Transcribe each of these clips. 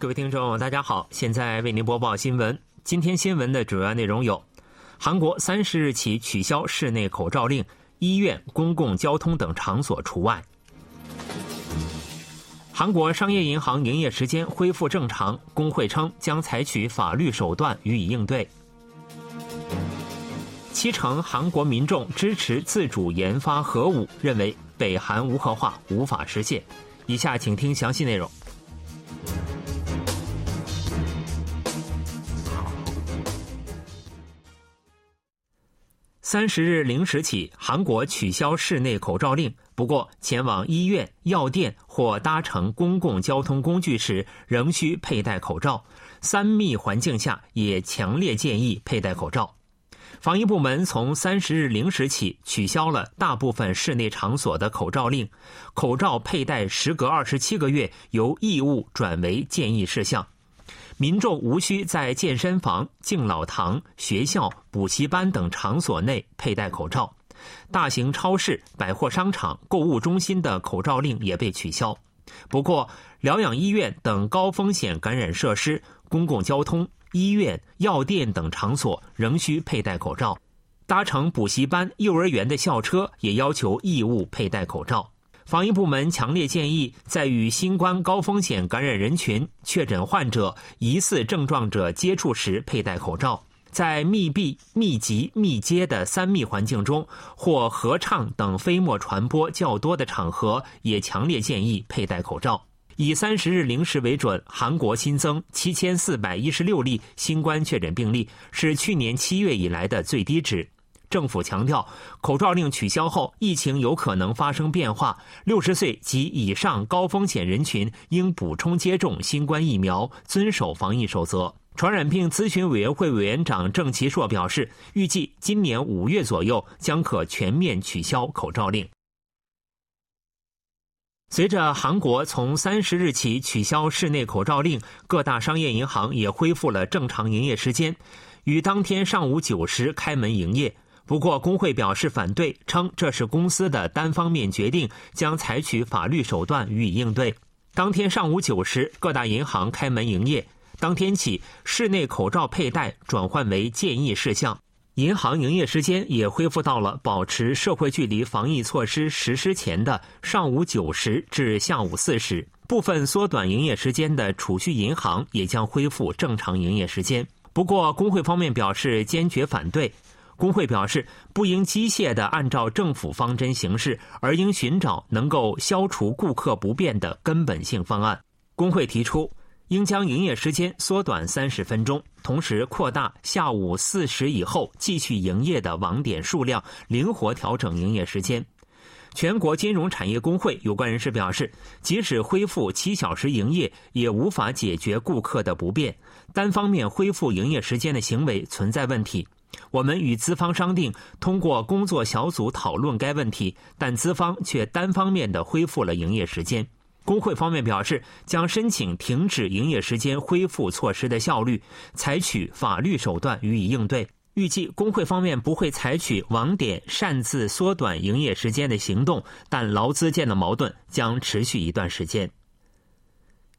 各位听众，大家好，现在为您播报新闻。今天新闻的主要内容有：韩国三十日起取消室内口罩令，医院、公共交通等场所除外；韩国商业银行营业时间恢复正常，工会称将采取法律手段予以应对；七成韩国民众支持自主研发核武，认为北韩无核化无法实现。以下请听详细内容。三十日零时起，韩国取消室内口罩令。不过，前往医院、药店或搭乘公共交通工具时，仍需佩戴口罩。三密环境下，也强烈建议佩戴口罩。防疫部门从三十日零时起取消了大部分室内场所的口罩令，口罩佩戴时隔二十七个月由义务转为建议事项。民众无需在健身房、敬老堂、学校、补习班等场所内佩戴口罩。大型超市、百货商场、购物中心的口罩令也被取消。不过，疗养医院等高风险感染设施、公共交通、医院、药店等场所仍需佩戴口罩。搭乘补习班、幼儿园的校车也要求义务佩戴口罩。防疫部门强烈建议，在与新冠高风险感染人群、确诊患者、疑似症状者接触时佩戴口罩；在密闭、密集、密接的三密环境中或合唱等飞沫传播较多的场合，也强烈建议佩戴口罩。以三十日零时为准，韩国新增七千四百一十六例新冠确诊病例，是去年七月以来的最低值。政府强调，口罩令取消后，疫情有可能发生变化。六十岁及以上高风险人群应补充接种新冠疫苗，遵守防疫守则。传染病咨询委员会委员长郑其硕表示，预计今年五月左右将可全面取消口罩令。随着韩国从三十日起取消室内口罩令，各大商业银行也恢复了正常营业时间，于当天上午九时开门营业。不过，工会表示反对，称这是公司的单方面决定，将采取法律手段予以应对。当天上午九时，各大银行开门营业。当天起，室内口罩佩戴转换为建议事项，银行营业时间也恢复到了保持社会距离防疫措施实施前的上午九时至下午四时。部分缩短营业时间的储蓄银行也将恢复正常营业时间。不过，工会方面表示坚决反对。工会表示，不应机械地按照政府方针行事，而应寻找能够消除顾客不便的根本性方案。工会提出，应将营业时间缩短三十分钟，同时扩大下午四时以后继续营业的网点数量，灵活调整营业时间。全国金融产业工会有关人士表示，即使恢复七小时营业，也无法解决顾客的不便。单方面恢复营业时间的行为存在问题。我们与资方商定，通过工作小组讨论该问题，但资方却单方面的恢复了营业时间。工会方面表示，将申请停止营业时间恢复措施的效率，采取法律手段予以应对。预计工会方面不会采取网点擅自缩短营业时间的行动，但劳资间的矛盾将持续一段时间。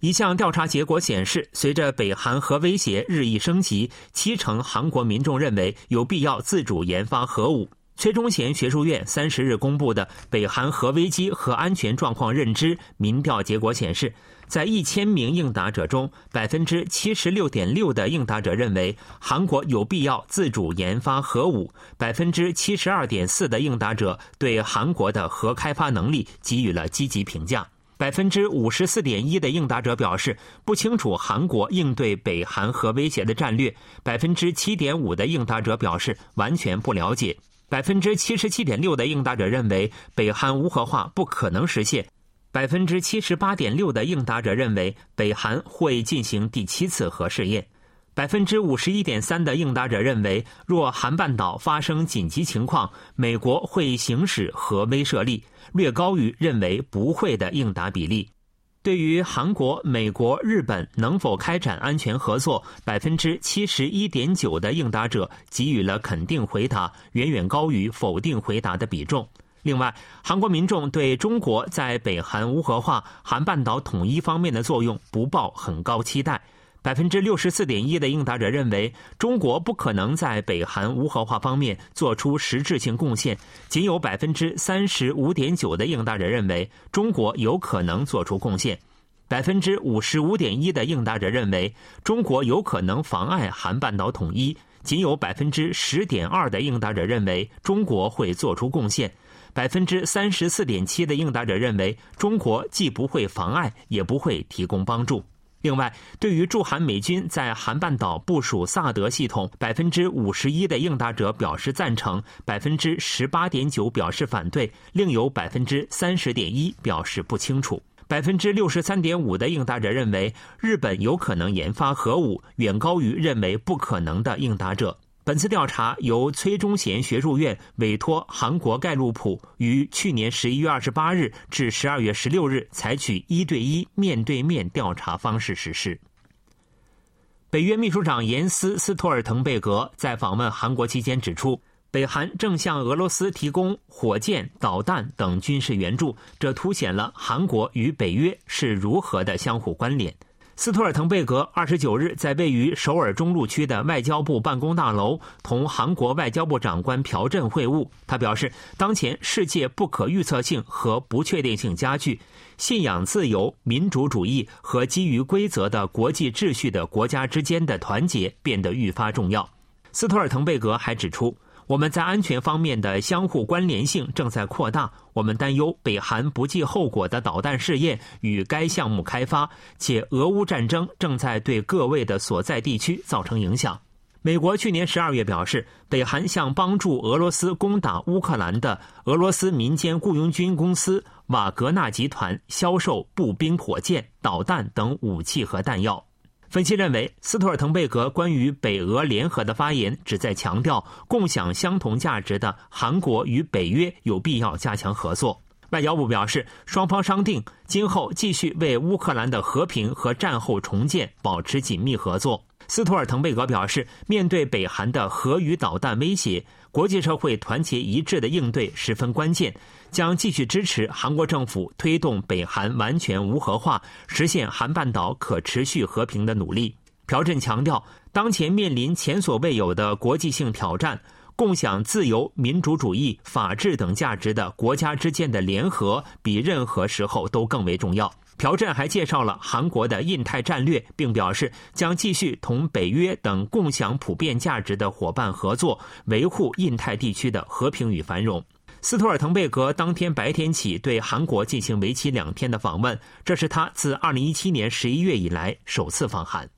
一项调查结果显示，随着北韩核威胁日益升级，七成韩国民众认为有必要自主研发核武。崔忠贤学术院三十日公布的北韩核危机和安全状况认知民调结果显示，在一千名应答者中，百分之七十六点六的应答者认为韩国有必要自主研发核武，百分之七十二点四的应答者对韩国的核开发能力给予了积极评价。百分之五十四点一的应答者表示不清楚韩国应对北韩核威胁的战略，百分之七点五的应答者表示完全不了解，百分之七十七点六的应答者认为北韩无核化不可能实现，百分之七十八点六的应答者认为北韩会进行第七次核试验。百分之五十一点三的应答者认为，若韩半岛发生紧急情况，美国会行使核威慑力，略高于认为不会的应答比例。对于韩国、美国、日本能否开展安全合作，百分之七十一点九的应答者给予了肯定回答，远远高于否定回答的比重。另外，韩国民众对中国在北韩无核化、韩半岛统一方面的作用不抱很高期待。百分之六十四点一的应答者认为，中国不可能在北韩无核化方面做出实质性贡献；仅有百分之三十五点九的应答者认为，中国有可能做出贡献；百分之五十五点一的应答者认为，中国有可能妨碍韩半岛统一；仅有百分之十点二的应答者认为，中国会做出贡献；百分之三十四点七的应答者认为，中国既不会妨碍，也不会提供帮助。另外，对于驻韩美军在韩半岛部署萨德系统，百分之五十一的应答者表示赞成，百分之十八点九表示反对，另有百分之三十点一表示不清楚。百分之六十三点五的应答者认为日本有可能研发核武，远高于认为不可能的应答者。本次调查由崔忠贤学术院委托韩国盖洛普于去年十一月二十八日至十二月十六日采取一对一面对面调查方式实施。北约秘书长严斯·斯托尔滕贝格在访问韩国期间指出，北韩正向俄罗斯提供火箭、导弹等军事援助，这凸显了韩国与北约是如何的相互关联。斯托尔滕贝格二十九日在位于首尔中路区的外交部办公大楼同韩国外交部长官朴振会晤。他表示，当前世界不可预测性和不确定性加剧，信仰自由、民主主义和基于规则的国际秩序的国家之间的团结变得愈发重要。斯托尔滕贝格还指出。我们在安全方面的相互关联性正在扩大。我们担忧北韩不计后果的导弹试验与该项目开发，且俄乌战争正在对各位的所在地区造成影响。美国去年十二月表示，北韩向帮助俄罗斯攻打乌克兰的俄罗斯民间雇佣军公司瓦格纳集团销售步兵火箭、导弹等武器和弹药。分析认为，斯托尔滕贝格关于北俄联合的发言旨在强调，共享相同价值的韩国与北约有必要加强合作。外交部表示，双方商定今后继续为乌克兰的和平和战后重建保持紧密合作。斯托尔滕贝格表示，面对北韩的核与导弹威胁，国际社会团结一致的应对十分关键。将继续支持韩国政府推动北韩完全无核化、实现韩半岛可持续和平的努力。朴振强调，当前面临前所未有的国际性挑战，共享自由、民主主义、法治等价值的国家之间的联合，比任何时候都更为重要。朴振还介绍了韩国的印太战略，并表示将继续同北约等共享普遍价值的伙伴合作，维护印太地区的和平与繁荣。斯图尔滕贝格当天白天起对韩国进行为期两天的访问，这是他自2017年11月以来首次访韩。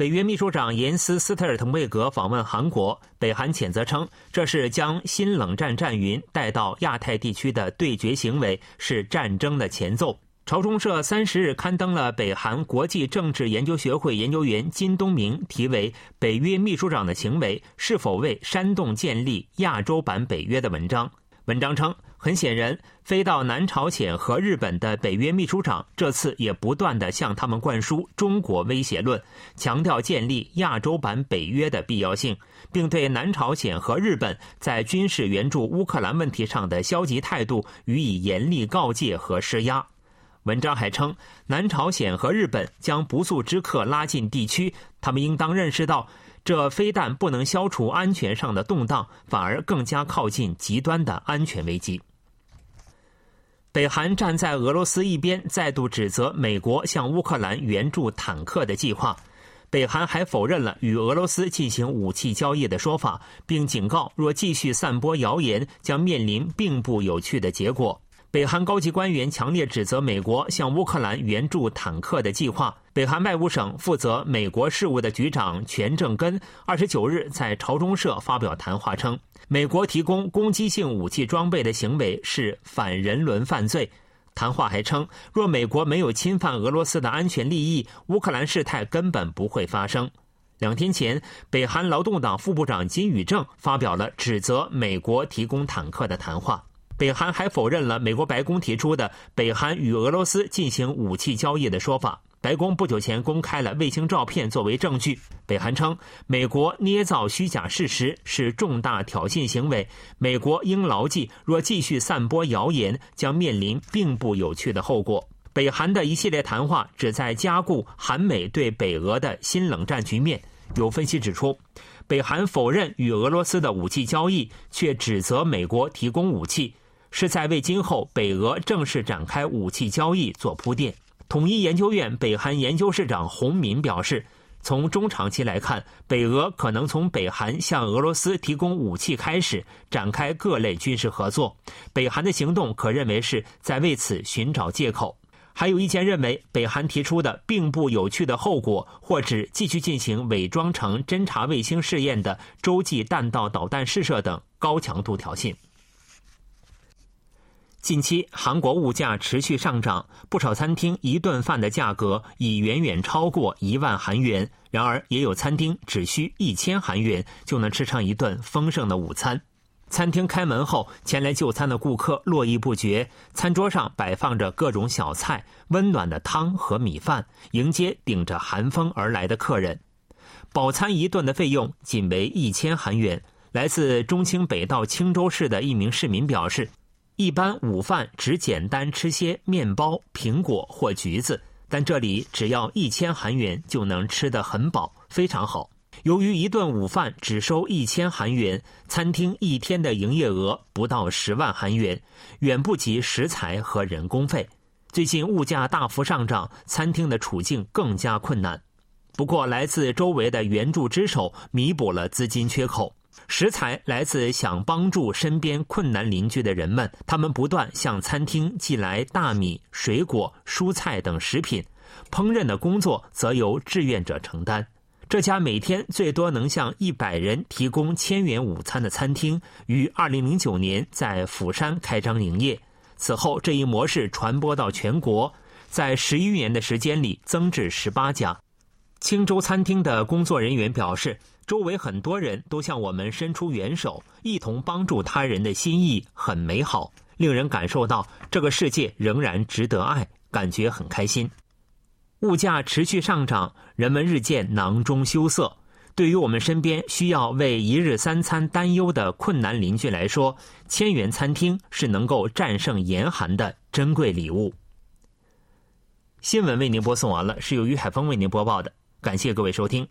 北约秘书长严斯·斯特尔滕贝格访问韩国，北韩谴责称这是将新冷战战云带到亚太地区的对决行为，是战争的前奏。朝中社三十日刊登了北韩国际政治研究学会研究员金东明题为《北约秘书长的行为是否为煽动建立亚洲版北约》的文章。文章称，很显然，飞到南朝鲜和日本的北约秘书长这次也不断地向他们灌输中国威胁论，强调建立亚洲版北约的必要性，并对南朝鲜和日本在军事援助乌克兰问题上的消极态度予以严厉告诫和施压。文章还称，南朝鲜和日本将不速之客拉进地区，他们应当认识到，这非但不能消除安全上的动荡，反而更加靠近极端的安全危机。北韩站在俄罗斯一边，再度指责美国向乌克兰援助坦克的计划。北韩还否认了与俄罗斯进行武器交易的说法，并警告，若继续散播谣言，将面临并不有趣的结果。北韩高级官员强烈指责美国向乌克兰援助坦克的计划。北韩外务省负责美国事务的局长全正根二十九日在朝中社发表谈话称，美国提供攻击性武器装备的行为是反人伦犯罪。谈话还称，若美国没有侵犯俄罗斯的安全利益，乌克兰事态根本不会发生。两天前，北韩劳动党副部长金宇正发表了指责美国提供坦克的谈话。北韩还否认了美国白宫提出的北韩与俄罗斯进行武器交易的说法。白宫不久前公开了卫星照片作为证据。北韩称，美国捏造虚假事实是重大挑衅行为，美国应牢记，若继续散播谣言，将面临并不有趣的后果。北韩的一系列谈话旨在加固韩美对北俄的新冷战局面。有分析指出，北韩否认与俄罗斯的武器交易，却指责美国提供武器，是在为今后北俄正式展开武器交易做铺垫。统一研究院北韩研究室长洪敏表示，从中长期来看，北俄可能从北韩向俄罗斯提供武器开始，展开各类军事合作。北韩的行动可认为是在为此寻找借口。还有意见认为，北韩提出的并不有趣的后果，或指继续进行伪装成侦察卫星试验的洲际弹道导弹试射等高强度挑衅。近期，韩国物价持续上涨，不少餐厅一顿饭的价格已远远超过一万韩元。然而，也有餐厅只需一千韩元就能吃上一顿丰盛的午餐。餐厅开门后，前来就餐的顾客络绎不绝，餐桌上摆放着各种小菜、温暖的汤和米饭，迎接顶着寒风而来的客人。饱餐一顿的费用仅为一千韩元。来自中清北道青州市的一名市民表示。一般午饭只简单吃些面包、苹果或橘子，但这里只要一千韩元就能吃得很饱，非常好。由于一顿午饭只收一千韩元，餐厅一天的营业额不到十万韩元，远不及食材和人工费。最近物价大幅上涨，餐厅的处境更加困难。不过，来自周围的援助之手弥补了资金缺口。食材来自想帮助身边困难邻居的人们，他们不断向餐厅寄来大米、水果、蔬菜等食品，烹饪的工作则由志愿者承担。这家每天最多能向一百人提供千元午餐的餐厅，于二零零九年在釜山开张营业。此后，这一模式传播到全国，在十一年的时间里增至十八家。青州餐厅的工作人员表示。周围很多人都向我们伸出援手，一同帮助他人的心意很美好，令人感受到这个世界仍然值得爱，感觉很开心。物价持续上涨，人们日渐囊中羞涩。对于我们身边需要为一日三餐担忧的困难邻居来说，千元餐厅是能够战胜严寒的珍贵礼物。新闻为您播送完了，是由于海峰为您播报的，感谢各位收听。